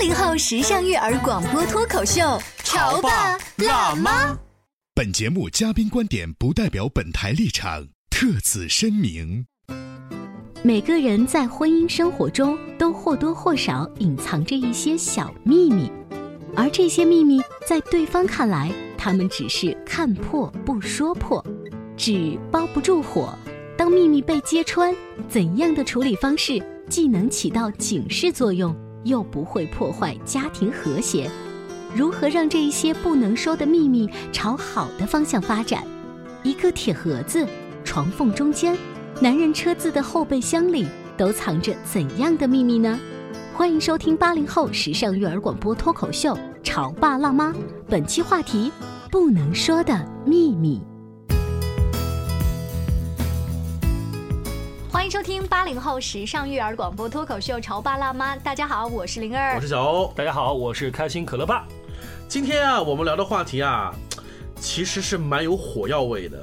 八零后时尚育儿广播脱口秀，潮爸辣妈。本节目嘉宾观点不代表本台立场，特此声明。每个人在婚姻生活中都或多或少隐藏着一些小秘密，而这些秘密在对方看来，他们只是看破不说破，纸包不住火。当秘密被揭穿，怎样的处理方式既能起到警示作用，又不会破坏家庭和谐？如何让这一些不能说的秘密朝好的方向发展？一个铁盒子，床缝中间。男人车子的后备箱里都藏着怎样的秘密呢？欢迎收听八零后时尚育儿广播脱口秀《潮爸辣妈》，本期话题：不能说的秘密。迎收听八零后时尚育儿广播脱口秀《潮爸辣妈》。大家好，我是灵儿，我是小欧，大家好，我是开心可乐爸。今天啊，我们聊的话题啊，其实是蛮有火药味的。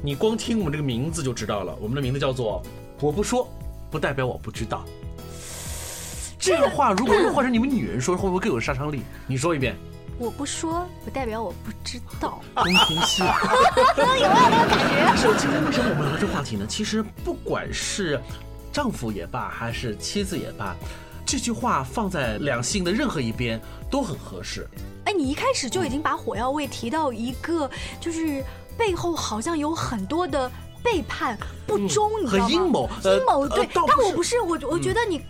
你光听我们这个名字就知道了，我们的名字叫做“我不说，不代表我不知道”。这个话如果换成你们女人说，会不会更有杀伤力？你说一遍。我不说，不代表我不知道。宫廷戏，有没有那个感觉？是，今天为什么我们聊这话题呢？其实不管是丈夫也罢，还是妻子也罢，这句话放在两性的任何一边都很合适。哎，你一开始就已经把火药味提到一个，就是。背后好像有很多的背叛、不忠，你知道吗？阴谋，阴谋对。但我不是我，我觉得你刚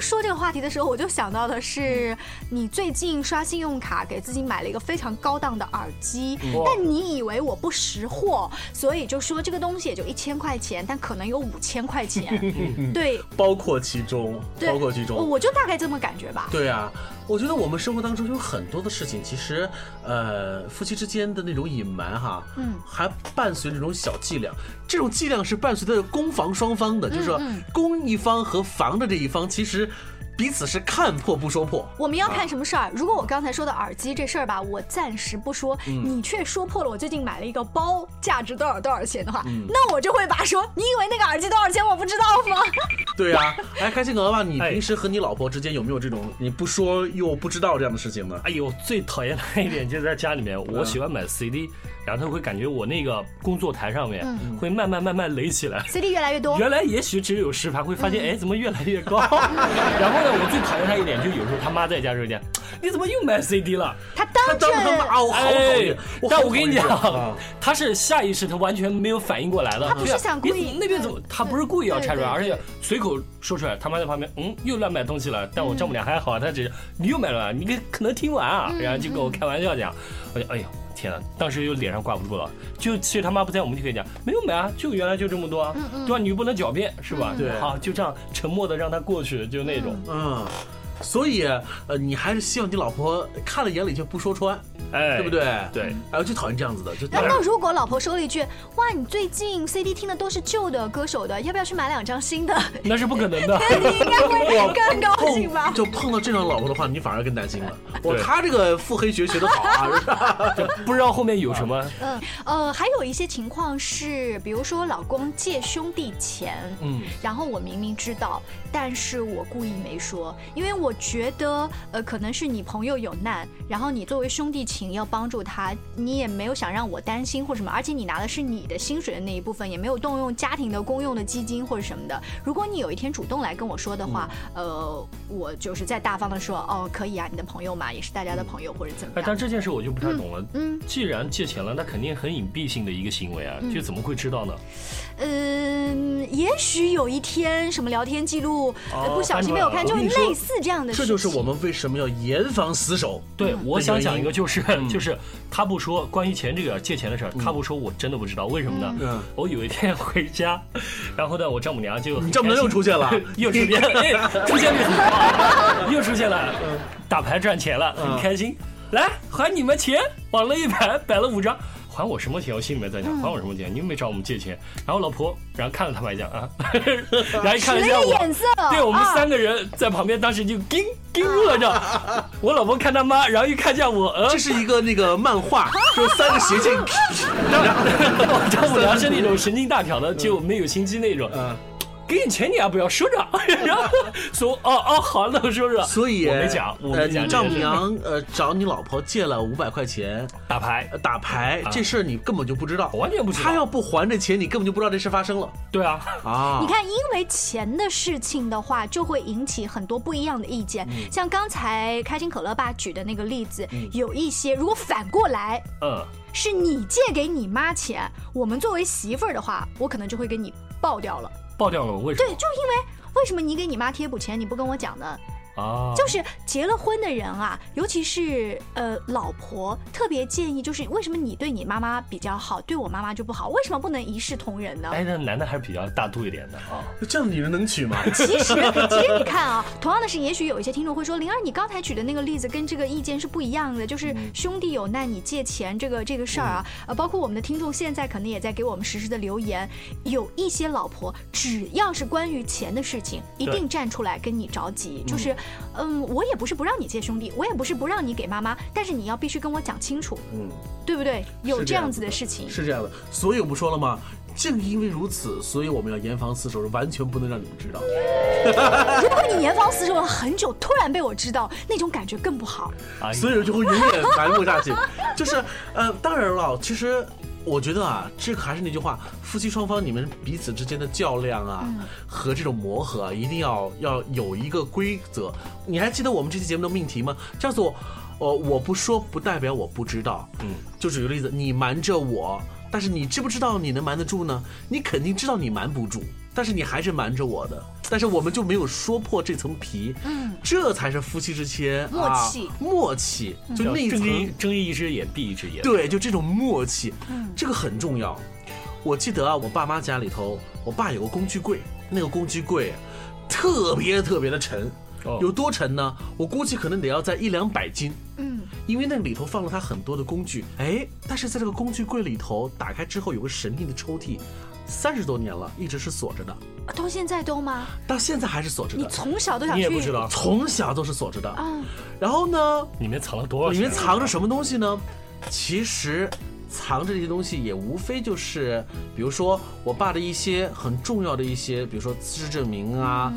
说这个话题的时候，我就想到的是，你最近刷信用卡给自己买了一个非常高档的耳机，但你以为我不识货，所以就说这个东西也就一千块钱，但可能有五千块钱，对，包括其中，包括其中，我就大概这么感觉吧。对啊。我觉得我们生活当中有很多的事情，其实，呃，夫妻之间的那种隐瞒哈，嗯，还伴随着一种小伎俩。这种伎俩是伴随着攻防双方的，就是说，攻一方和防的这一方，其实。彼此是看破不说破。我们要看什么事儿？如果我刚才说的耳机这事儿吧，我暂时不说，你却说破了我最近买了一个包，价值多少多少钱的话，那我就会把说，你以为那个耳机多少钱我不知道吗？对呀，哎，开心哥吧，你平时和你老婆之间有没有这种你不说又不知道这样的事情呢？哎呦，最讨厌的一点就是在家里面，我喜欢买 CD。然后他会感觉我那个工作台上面会慢慢慢慢垒起来，CD 越来越多。原来也许只有十盘，会发现哎怎么越来越高。然后呢，我最讨厌他一点，就有时候他妈在家时候讲，你怎么又买 CD 了？他当真他妈我好讨厌。但我跟你讲，他是下意识，他完全没有反应过来的。他不是想故意，那边怎么？他不是故意要拆出来，而且随口说出来。他妈在旁边，嗯，又乱买东西了。但我丈母娘还好，她只是你又买了，你可能听完啊，然后就跟我开玩笑讲，我就哎呦。天呐，当时又脸上挂不住了。就其实他妈不在，我们就可以讲没有买啊，就原来就这么多，对吧？你不能狡辩是吧？对，好，就这样沉默的让他过去，就那种。嗯，所以呃，你还是希望你老婆看了眼里就不说穿。哎，对不对？对，哎，我就讨厌这样子的。就那那如果老婆说了一句：“哇，你最近 CD 听的都是旧的歌手的，要不要去买两张新的？” 那是不可能的。你应该会更高兴吧？就碰到这种老婆的话，你反而更担心了。哇，他这个腹黑学学的好啊！不知道后面有什么？嗯呃，还有一些情况是，比如说老公借兄弟钱，嗯，然后我明明知道，但是我故意没说，因为我我觉得，呃，可能是你朋友有难，然后你作为兄弟情要帮助他，你也没有想让我担心或什么，而且你拿的是你的薪水的那一部分，也没有动用家庭的公用的基金或者什么的。如果你有一天主动来跟我说的话，呃，我就是再大方的说，哦，可以啊，你的朋友嘛，也是大家的朋友或者怎么哎，样。但这件事我就不太懂了。嗯，既然借钱了，那肯定很隐蔽性的一个行为啊，就怎么会知道呢？嗯，也许有一天什么聊天记录、不小心被我看，就类似这样的事情。这就是我们为什么要严防死守。对，我想讲一个，就是嗯 就是他不说关于钱这个借钱的事儿，他不说，我真的不知道为什么呢？嗯我有一天回家，然后呢，我丈母娘就你丈母娘又出现了 又出现，哎，出现率很高，又出现了，打牌赚钱了，嗯很开心，来还你们钱，往了一排，摆了五张。还我什么钱？我心里面在想，还我什么钱？你又没找我们借钱。然后老婆，然后看了他们一下啊，然后一看了一下我，对我们啊三个人在旁边，当时就盯盯住了，这样。我老婆看他妈，然后一看一下我，呃这，是一个那个漫画，就三个斜线。我丈母娘是那种神经大条的，就没有心机那种。嗯，给你钱你还不要收着，然后说哦哦好，那我收着。所以我没讲，我呃，没讲你丈母娘呃找你老婆借了五百块钱 打牌，呃打牌这事儿，你根本就不知道，完全不知道。他要不还这钱，你根本就不知道这事发生了。对啊，啊。你看，因为钱的事情的话，就会引起很多不一样的意见。嗯。像刚才开心可乐爸举的那个例子，有一些如果反过来嗯，是你借给你妈钱，我们作为媳妇儿的话，我可能就会给你爆掉了。爆掉了，为什么对，就因为为什么你给你妈贴补钱，你不跟我讲呢？啊，就是结了婚的人啊，尤其是呃老婆，特别建议就是为什么你对你妈妈比较好，对我妈妈就不好？为什么不能一视同仁呢？哎，那男的还是比较大度一点的啊。这样的女人能娶吗？其实，其实你看啊，同样的是，也许有一些听众会说，灵儿，你刚才举的那个例子跟这个意见是不一样的，就是兄弟有难你借钱这个这个事儿啊，呃，包括我们的听众现在可能也在给我们实时的留言，有一些老婆只要是关于钱的事情，一定站出来跟你着急，就是，嗯，我也不是不让你借兄弟，我也不是不让你给妈妈，但是你要必须跟我讲清楚，嗯，对不对？有这样子的的事情。是这样的，所以我们说了吗，正因为如此，所以我们要严防死守，完全不能让你们知道。如果你严防死守了很久，突然被我知道，那种感觉更不好。哎所以就会永远埋没下去。就是呃，当然了，其实我觉得啊，这个还是那句话，夫妻双方你们彼此之间的较量啊，和这种磨合啊，一定要要有一个规则。你还记得我们这期节目的命题吗？叫做呃，我不说不代表我不知道。嗯，就举个例子，你瞒着我，但是你知不知道你能瞒得住呢？你肯定知道你瞒不住。但是你还是瞒着我的，但是我们就没有说破这层皮，嗯，这才是夫妻之间默啊契默契，就叫那一层。睁一睁一只眼闭一只眼。对，就这种默契，嗯。这个很重要。我记得啊，我爸妈家里头，我爸有个工具柜，那个工具柜特别特别的沉，哦。有多沉呢？我估计可能得要在一两百斤，嗯，因为那个里头放了他很多的工具。哎，但是在这个工具柜里头打开之后，有个神秘的抽屉，三十多年了，一直是锁着的，到现在都吗？到现在还是锁着的你，从小都想去你也不知道从小都是锁着的。嗯？然后呢，里面藏了多少里？面藏着什么东西呢？其实藏着这些东西也无非就是，比如说我爸的一些很重要的一些，比如说资质证明啊，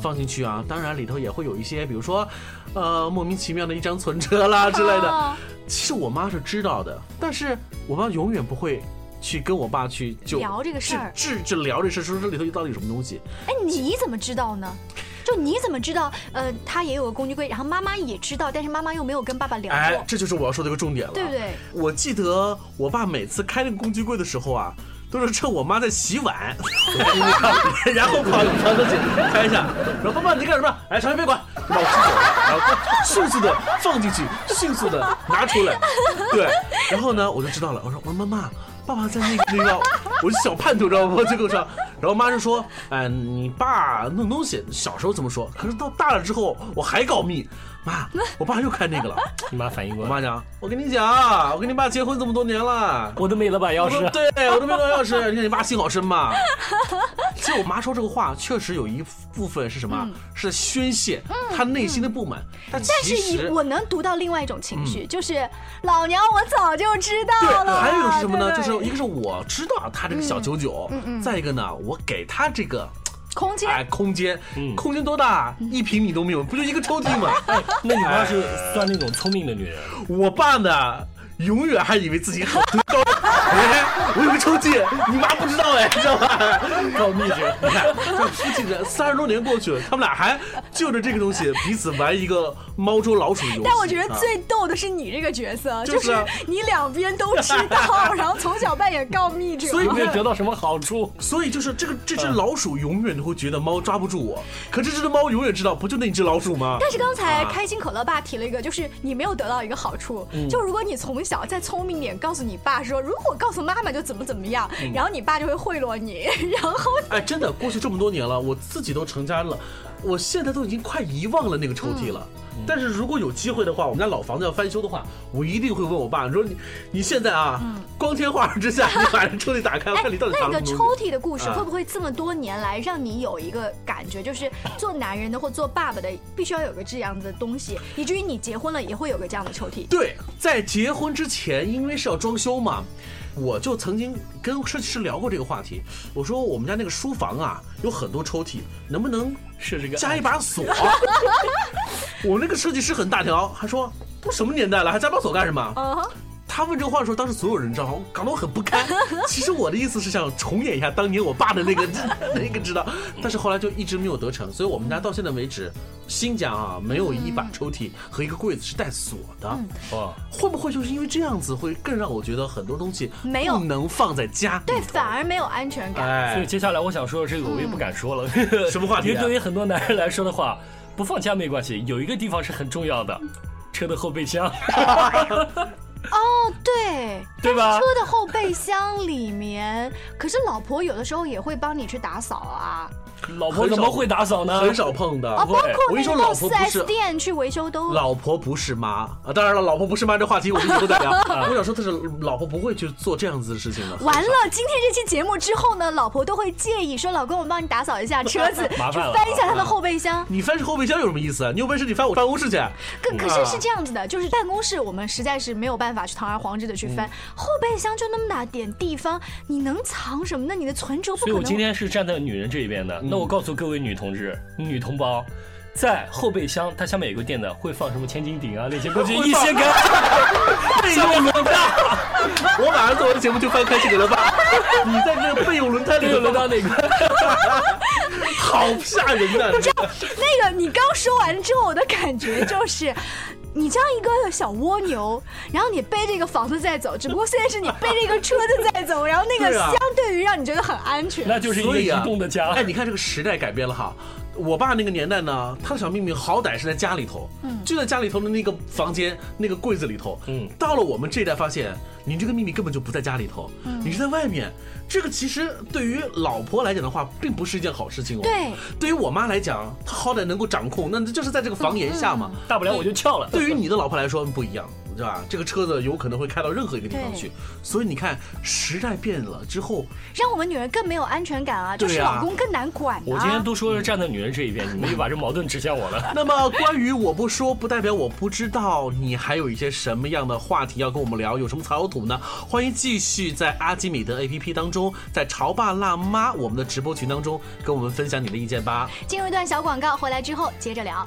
放进去啊。当然里头也会有一些，比如说，呃，莫名其妙的一张存折啦之类的。哦其实我妈是知道的，但是我妈永远不会。去跟我爸去就聊这个事儿治治聊这事，说这里头到底有什么东西？哎，你怎么知道呢？就你怎么知道？呃，他也有个工具柜，然后妈妈也知道，但是妈妈又没有跟爸爸聊哎过，，这就是我要说的一个重点了，对不对？我记得我爸每次开那个工具柜的时候啊，都是趁我妈在洗碗，然后跑跑过去开一下，然后爸爸你在干什么？哎，小孩别管，就把我支走，然后迅速的放进去，迅速的拿出来，对，然后呢我就知道了，我说我说妈妈。爸爸在那个地方，我是小叛徒，知道吗？就跟我说，然后妈就说：“哎，你爸弄东西，小时候怎么说，可是到大了之后，我还告密。妈，我爸又开那个了。你妈反应过来，我妈讲，我跟你讲，我跟你爸结婚这么多年了，我都没了把钥匙。对我都没了钥匙，你看你爸心好深嘛。我妈说这个话，确实有一部分是什么？是宣泄她内心的不满，但但其实我能读到另外一种情绪，就是老娘我早就知道对，了。还有一个是什么呢？对对就是一个是我知道她这个小九九，再一个呢，我给她这个空间哎，空间，嗯空间多大？一平米都没有，不就一个抽屉吗？哎，那你妈是算那种聪明的女人，我爸呢，永远还以为自己很德高。哎，我有个抽屉，你妈不知道哎，你知道吧？告密者。你看，这夫妻这三十多年过去了，他们俩还就着这个东西彼此玩一个猫捉老鼠游戏。但我觉得啊最逗的是你这个角色，就是啊你两边都知道，然后从小扮演告密者。所以有没有得到什么好处？所以就是这个这只老鼠永远都会觉得猫抓不住我，可这只猫永远知道，不就那只老鼠吗？但是刚才啊开心可乐爸提了一个，就是你没有得到一个好处，嗯就如果你从小再聪明点，告诉你爸说，如果告诉妈妈就怎么怎么样，嗯然后你爸就会贿赂你，然后哎，真的，过去这么多年了，我自己都成家了，我现在都已经快遗忘了那个抽屉了。但是如果有机会的话，我们家老房子要翻修的话，我一定会问我爸说你你现在啊，光天化日之下，你把这抽屉打开，我看你到底藏那个。抽屉的故事啊会不会这么多年来让你有一个感觉，就是做男人的或做爸爸的必须要有个这样的东西，以至于你结婚了也会有个这样的抽屉。对，在结婚之前，因为是要装修嘛，我就曾经跟设计师聊过这个话题。我说我们家那个书房啊，有很多抽屉，能不能设置个加一把锁？我那个设计师很大条，还说都什么年代了，还加把锁干什么？他问这个话的时候，当时所有人知道，我搞得我很不堪。其实我的意思是想重演一下当年我爸的那个 那个知道，但是后来就一直没有得逞，所以我们家到现在为止，新家啊没有一把抽屉和一个柜子是带锁的。哦，会不会就是因为这样子，会更让我觉得很多东西没有不能放在家？对，反而没有安全感。哎，所以接下来我想说的这个我也不敢说了。什么话题啊因为对于很多男人来说的话，不放家没关系，有一个地方是很重要的，车的后备箱，哦，对，对吧车？的后备箱里面，可是老婆有的时候也会帮你去打扫啊，老婆怎么会打扫呢？很少碰的。哦，包括我跟你说，那个到四老婆不 S 是。店去维修都。老婆不是妈啊！当然了，老婆不是妈这话题我们以后再聊。我想说的是，老婆不会去做这样子的事情的。完了，今天这期节目之后呢，老婆都会介意说：“老公，我帮你打扫一下车子，去 麻烦了翻一下他的后备箱。你翻后备箱有什么意思啊？你有本事你翻我办公室去。可可是是这样子的，就是办公室我们实在是没有办法去堂而皇之的去翻，后备箱就那么大点地方，你能藏什么呢？你的存折不可能。所以我今天是站在女人这一边的。那我告诉各位女同志、女同胞，在后备箱它下面有个垫子，会放什么千斤顶啊那些东西，一掀开，备用轮胎，我马上做完节目就翻开这个了吧？你在那个备用轮胎里没有轮到头，那个。好吓人的。那个你刚说完之后，我的感觉就是。你这样一个小蜗牛，然后你背着一个房子在走，只不过 现在是你背着一个车子在走，然后那个相对于让你觉得很安全。那就是一个移所以啊动的家。哎，你看这个时代改变了哈。我爸那个年代呢，他的小秘密好歹是在家里头，嗯就在家里头的那个房间、那个柜子里头。嗯到了我们这一代，发现你这个秘密根本就不在家里头，你是在外面。这个其实对于老婆来讲的话，并不是一件好事情哦。对，对于我妈来讲，她好歹能够掌控，那就是在这个房檐下嘛。大不了我就翘了。对于你的老婆来说不一样，对吧？这个车子有可能会开到任何一个地方去，所以你看时代变了之后，让我们女人更没有安全感啊，就是老公更难管啊。我今天都说是站在女人这一边，你们又把这矛盾指向我了。那么关于我不说，不代表我不知道，你还有一些什么样的话题要跟我们聊？有什么草土呢？欢迎继续在阿基米德 APP 当中，在潮爸辣妈我们的直播群当中跟我们分享你的意见吧。进入一段小广告，回来之后接着聊。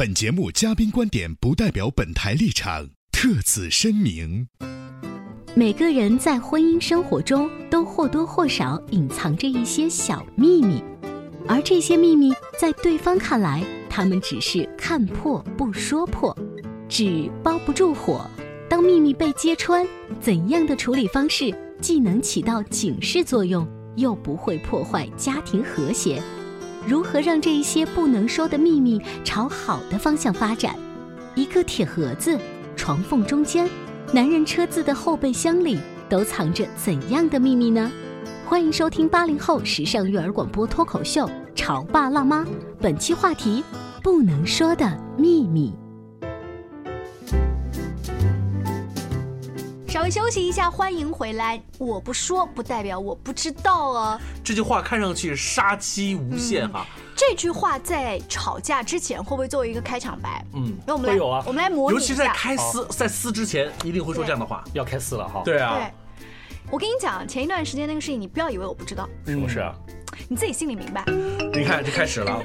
本节目嘉宾观点不代表本台立场，特此声明。每个人在婚姻生活中都或多或少隐藏着一些小秘密，而这些秘密在对方看来，他们只是看破不说破。纸包不住火，当秘密被揭穿，怎样的处理方式既能起到警示作用，又不会破坏家庭和谐？如何让这一些不能说的秘密朝好的方向发展？一个铁盒子，床缝中间，男人车子的后备箱里，都藏着怎样的秘密呢？欢迎收听八零后时尚育儿广播脱口秀《潮爸辣妈》，本期话题：不能说的秘密。稍微休息一下，欢迎回来。我不说不代表我不知道哦。这句话看上去杀机无限哈。这句话在吵架之前会不会作为一个开场白？嗯，那我们来有啊，我们来模拟尤其在开撕在撕之前，一定会说这样的话。要开撕了哈。对啊。对，我跟你讲，前一段时间那个事情，你不要以为我不知道。什么事啊？你自己心里明白。你看，就开始了。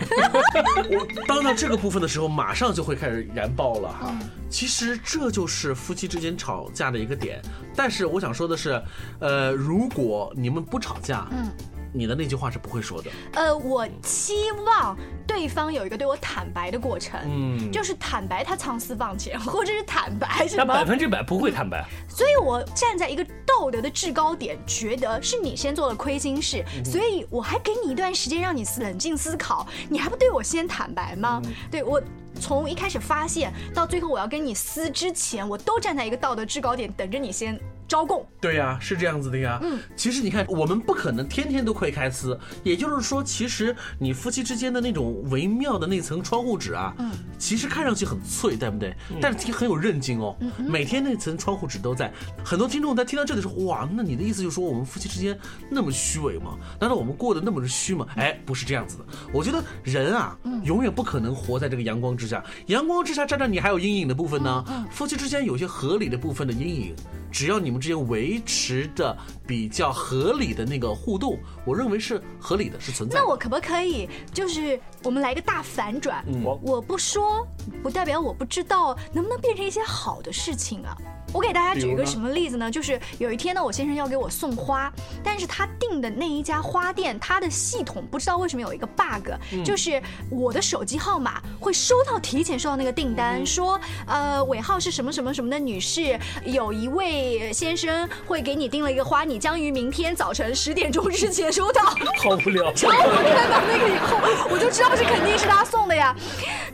我当到这个部分的时候，马上就会开始燃爆了哈。其实这就是夫妻之间吵架的一个点。但是我想说的是，呃，如果你们不吵架，嗯。你的那句话是不会说的。呃，我期望对方有一个对我坦白的过程，嗯，就是坦白他藏私房钱，或者是坦白什么。他百分之百不会坦白。所以我站在一个道德的制高点，觉得是你先做了亏心事，所以我还给你一段时间让你冷静思考，你还不对我先坦白吗？对我从一开始发现到最后我要跟你撕之前，我都站在一个道德制高点等着你先。招供对呀，是这样子的呀。嗯，其实你看，我们不可能天天都会开撕，也就是说，其实你夫妻之间的那种微妙的那层窗户纸啊，嗯，其实看上去很脆，对不对？但是挺很有韧劲哦。每天那层窗户纸都在。很多听众在听到这里说，哇，那你的意思就是说我们夫妻之间那么虚伪吗？难道我们过得那么的虚吗？哎，不是这样子的。我觉得人啊，永远不可能活在这个阳光之下，阳光之下站着你还有阴影的部分呢。夫妻之间有些合理的部分的阴影。只要你们之间维持的比较合理的那个互动，我认为是合理的，是存在的。那我可不可以就是我们来个大反转？我我不说，不代表我不知道，能不能变成一些好的事情啊？我给大家举一个什么例子呢？就是有一天呢，我先生要给我送花，但是他订的那一家花店，他的系统不知道为什么有一个 bug，就是我的手机号码会收到提前收到那个订单，说呃尾号是什么什么什么的女士，有一位先生会给你订了一个花，你将于明天早晨十点钟之前收到。好无聊。然后我看到那个以后，我就知道这肯定是他送的呀，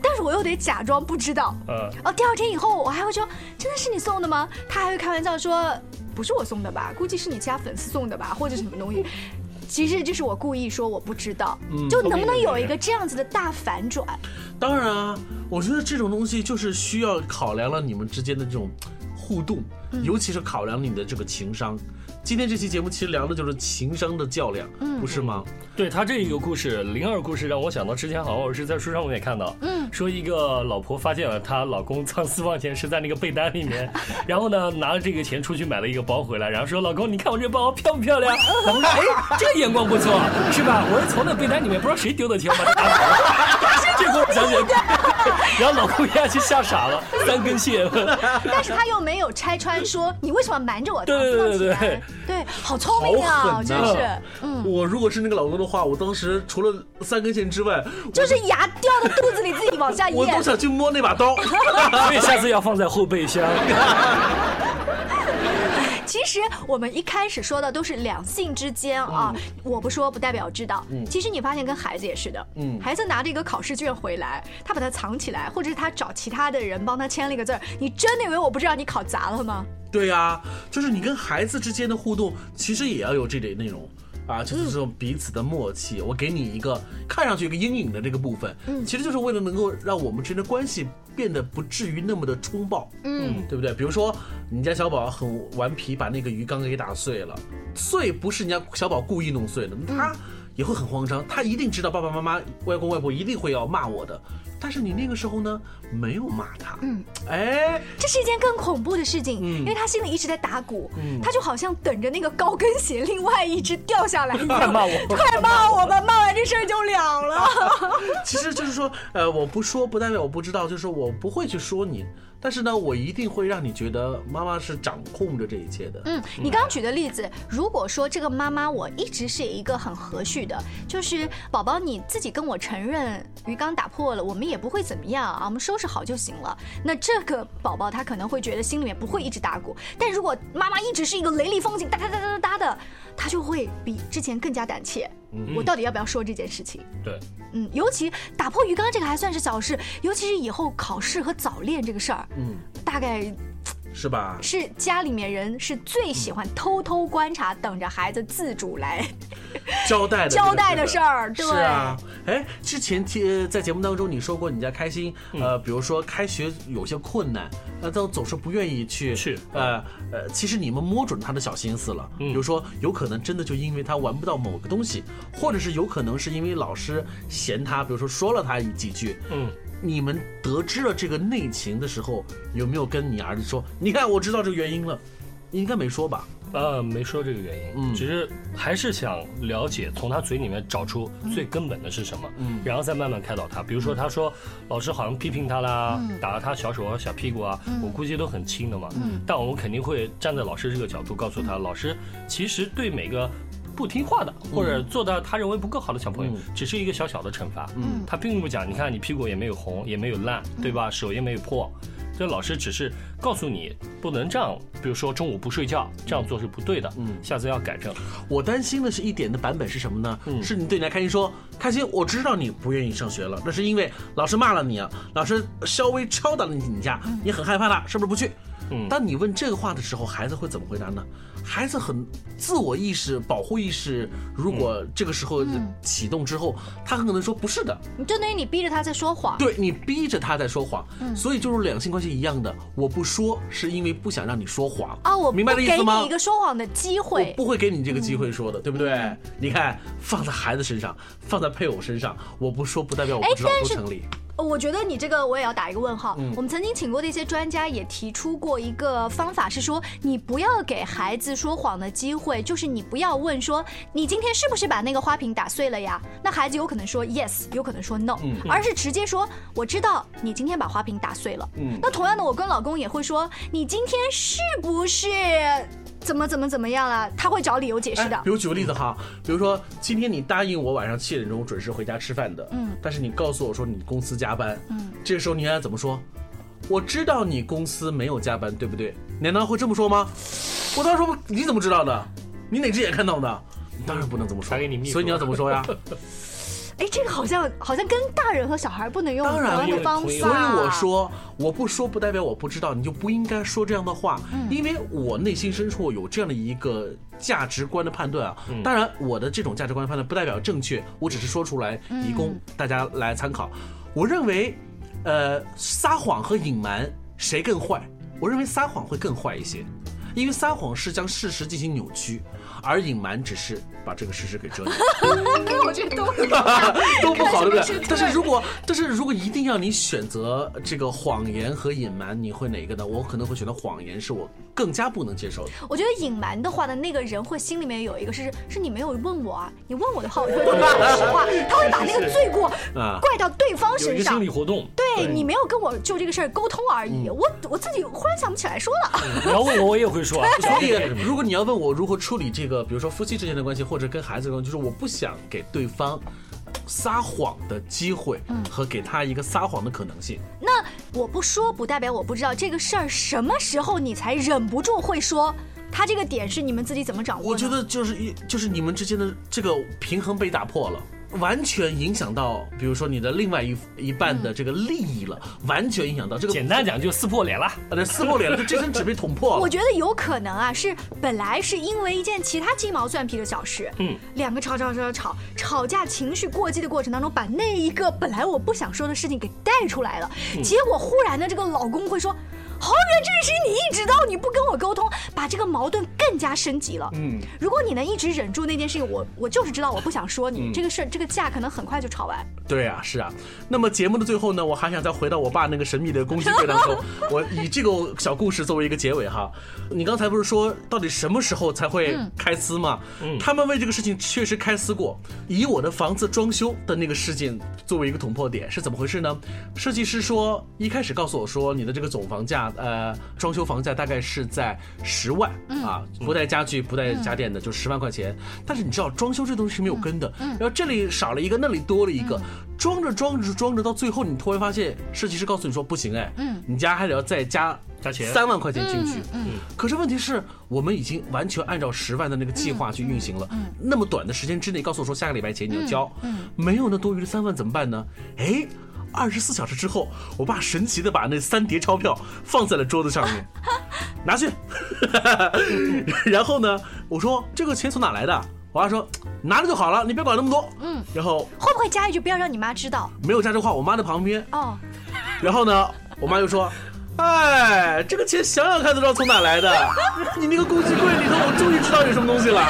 但是我又得假装不知道。嗯。哦，第二天以后我还会说，真的是你送的吗？他还会开玩笑说：“不是我送的吧？估计是你其他粉丝送的吧，或者什么东西。”其实就是我故意说我不知道，就能不能有一个这样子的大反转？当然啊，我觉得这种东西就是需要考量了你们之间的这种互动，尤其是考量你的这个情商。今天这期节目其实聊的就是情商的较量，不是吗？对他这一个故事，零二故事让我想到之前好像我是在书上我也看到，嗯，说一个老婆发现了她老公藏私房钱是在那个被单里面，然后呢拿了这个钱出去买了一个包回来，然后说老公你看我这包漂不漂亮？老公说哎这个眼光不错是吧？我是从那被单里面不知道谁丢的钱把它拿走了，这给我讲讲。然后老公一下就吓傻了，三根线。但是他又没有拆穿说你为什么瞒着我藏私房钱？对，好聪明啊，真是。嗯，我如果是那个老公的话，我当时除了三根线之外，就是牙掉到肚子里自己往下咽。我都想去摸那把刀，所以下次要放在后备箱。其实我们一开始说的都是两性之间啊，我不说不代表知道。嗯，其实你发现跟孩子也是的。嗯，孩子拿着一个考试卷回来，他把它藏起来，或者是他找其他的人帮他签了一个字儿，你真的以为我不知道你考砸了吗？对呀，就是你跟孩子之间的互动，其实也要有这点内容。啊，就是这种彼此的默契。我给你一个看上去一个阴影的这个部分，嗯，其实就是为了能够让我们之间的关系变得不至于那么的冲爆，嗯，对不对？比如说，你家小宝很顽皮，把那个鱼缸给打碎了，碎不是人家小宝故意弄碎的，他也会很慌张，他一定知道爸爸妈妈、外公外婆一定会要骂我的。但是你那个时候呢，没有骂他。嗯，哎，这是一件更恐怖的事情，因为他心里一直在打鼓，他就好像等着那个高跟鞋另外一只掉下来。快骂我，快骂我吧！骂完这事儿就了了。其实就是说，呃，我不说不代表我不知道，就是我不会去说你，但是呢，我一定会让你觉得妈妈是掌控着这一切的。嗯，你刚刚举的例子，如果说这个妈妈我一直是一个很和煦的，就是宝宝你自己跟我承认鱼缸打破了，我们也不会怎么样啊，我们收拾好就行了。那这个宝宝他可能会觉得心里面不会一直打鼓，但如果妈妈一直是一个雷厉风行，哒哒哒哒哒的，他就会比之前更加胆怯。我到底要不要说这件事情？对，嗯，尤其打破鱼缸这个还算是小事，尤其是以后考试和早恋这个事儿，嗯，大概是吧？是家里面人是最喜欢偷偷观察，等着孩子自主来 交代的交代的事儿。对是啊，哎，之前提在节目当中你说过你家开心，呃，比如说开学有些困难，那都总是不愿意去去，呃呃，其实你们摸准他的小心思了，比如说有可能真的就因为他玩不到某个东西，或者是有可能是因为老师嫌他，比如说说了他几句，嗯。你们得知了这个内情的时候，有没有跟你儿子说？你看，我知道这个原因了，应该没说吧？呃，没说这个原因，嗯只是还是想了解，从他嘴里面找出最根本的是什么，嗯然后再慢慢开导他。比如说，他说老师好像批评他啦，嗯打了他小手啊、小屁股啊，嗯我估计都很轻的嘛。嗯但我们肯定会站在老师这个角度，告诉他，老师其实对每个。不听话的，或者做到他认为不够好的小朋友，只是一个小小的惩罚。嗯他并不讲，你看你屁股也没有红，也没有烂，对吧？手也没有破。这老师只是告诉你不能这样，比如说中午不睡觉，这样做是不对的。嗯下次要改正。我担心的是一点的版本是什么呢？嗯是你对你来开心说，开心，我知道你不愿意上学了，那是因为老师骂了你啊，老师稍微敲打了你一下，你很害怕了，是不是不去？嗯当你问这个话的时候，孩子会怎么回答呢？孩子很自我意识、保护意识，如果这个时候嗯启动之后，他很可能说不是的，你就等于你逼着他在说谎。对你逼着他在说谎，嗯所以就是两性关系一样的，我不说是因为不想让你说谎啊，我明白不给这意思吗给你一？个说谎的机我会。不会给你这个机会说的，对不对？你看，放在孩子身上，放在配偶身上，我不说不代表我不知道不成立。我觉得你这个我也要打一个问号。嗯我们曾经请过的一些专家也提出过一个方法，是说你不要给孩子说谎的机会，就是你不要问说你今天是不是把那个花瓶打碎了呀？那孩子有可能说 yes，有可能说 no，、嗯而是直接说我知道你今天把花瓶打碎了。嗯那同样的，我跟老公也会说你今天是不是怎么怎么怎么样了？他会找理由解释的。哎比如举个例子哈，比如说今天你答应我晚上七点钟准时回家吃饭的，嗯但是你告诉我说你公司加班，嗯，这个时候你应该怎么说？我知道你公司没有加班，对不对？你难道会这么说吗？我当时说你怎么知道的？你哪只眼看到的？你当然不能这么说，所以你要怎么说呀？哎，这个好像好像跟大人和小孩不能用当然同样的方法。所以我说，我不说不代表我不知道，你就不应该说这样的话，嗯因为我内心深处有这样的一个价值观的判断啊。嗯当然，我的这种价值观判断不代表正确，我只是说出来嗯以供大家来参考。我认为，呃，撒谎和隐瞒谁更坏？我认为撒谎会更坏一些。因为撒谎是将事实进行扭曲，而隐瞒只是把这个事实给遮掩。我觉得都 都不好，对不？对但是如果但是如果一定要你选择这个谎言和隐瞒，你会哪一个呢？我可能会选择谎言，是我更加不能接受的。我觉得隐瞒的话呢，那个人会心里面有一个是是你没有问我啊，你问我的话，我就会跟你说实话，他会把那个罪过啊怪到对方有一个身上。心理活动。对你没有跟我就这个事儿沟通而已，我我自己忽然想不起来说了。你要问我，我也会说啊。所以，如果你要问我如何处理这个，比如说夫妻之间的关系，或者跟孩子的关系，就是我不想给对方撒谎的机会和给他一个撒谎的可能性。那我不说不代表我不知道这个事儿什么时候你才忍不住会说。他这个点是你们自己怎么掌握的？我觉得就是一就是你们之间的这个平衡被打破了。完全影响到，比如说你的另外一一半的这个利益了，完全影响到这个。简单讲就撕破脸了，啊，对，撕破脸了，就这层纸被捅破了。我觉得有可能啊，是本来是因为一件其他鸡毛蒜皮的小事，嗯，两个吵吵吵吵吵架，情绪过激的过程当中，把那一个本来我不想说的事情给带出来了，嗯结果忽然呢，这个老公会说。好远这件事情你一直到你不跟我沟通，把这个矛盾更加升级了。嗯，如果你能一直忍住那件事情，我我就是知道我不想说你、这个事，这个架可能很快就吵完。对啊，是啊。那么节目的最后呢，我还想再回到我爸那个神秘的攻击柜当中，我以这个小故事作为一个结尾哈。你刚才不是说到底什么时候才会开撕吗？嗯，他们为这个事情确实开撕过。以我的房子装修的那个事件作为一个捅破点，是怎么回事呢？设计师说一开始告诉我说你的这个总房价，呃，装修房价大概是在十万啊，不带家具不带家电的就十万块钱。但是你知道装修这东西是没有根的，然后这里少了一个，那里多了一个。装着装着装着，到最后你突然发现，设计师告诉你说不行哎，嗯，你家还得要再加加钱。三万块钱进去，嗯，可是问题是我们已经完全按照十万的那个计划去运行了，嗯，那么短的时间之内告诉我说下个礼拜前你要交，嗯，没有那多余的三万怎么办呢？哎，二十四小时之后，我爸神奇的把那三叠钞票放在了桌子上面，拿去，然后呢，我说这个钱从哪来的？我爸说拿着就好了，你别管那么多。嗯，然后会不会加一句不要让你妈知道？没有加这话，我妈在旁边。哦，然后呢，我妈就说。哎，这个钱想想看都知道从哪来的。你那个工具柜里头，我终于知道有什么东西了。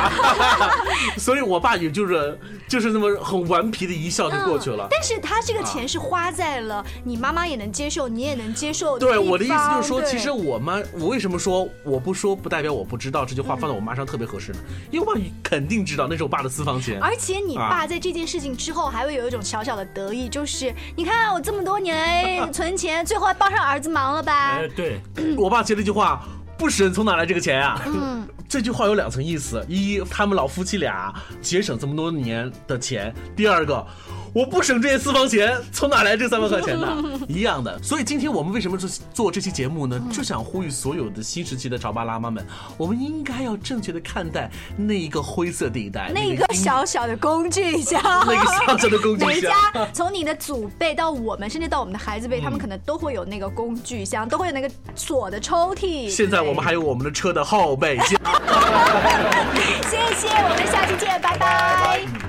所以，我爸也就是就是那么很顽皮的一笑就过去了。但是他这个钱是花在了你妈妈也能接受，你也能接受。对，我的意思就是说，其实我妈，我为什么说我不说不代表我不知道这句话放在我妈上特别合适呢？因为我爸肯定知道那是我爸的私房钱。而且你爸在这件事情之后还会有一种小小的得意，就是你看我这么多年存钱，最后还帮上儿子忙了吧？哎，对我爸接了一句话：“不省从哪来这个钱呀？”嗯，这句话有两层意思：一，他们老夫妻俩节省这么多年的钱；第二个。我不省这些私房钱，从哪来这三万块钱呢？一样的。所以今天我们为什么做做这期节目呢？就想呼吁所有的新时期的潮爸辣妈们，我们应该要正确的看待那一个灰色地带，那一个小小的工具箱，那个小小的工具箱。每家从你的祖辈到我们，甚至到我们的孩子辈，他们可能都会有那个工具箱，都会有那个锁的抽屉。现在我们还有我们的车的后备箱。谢谢，我们下期见，拜拜。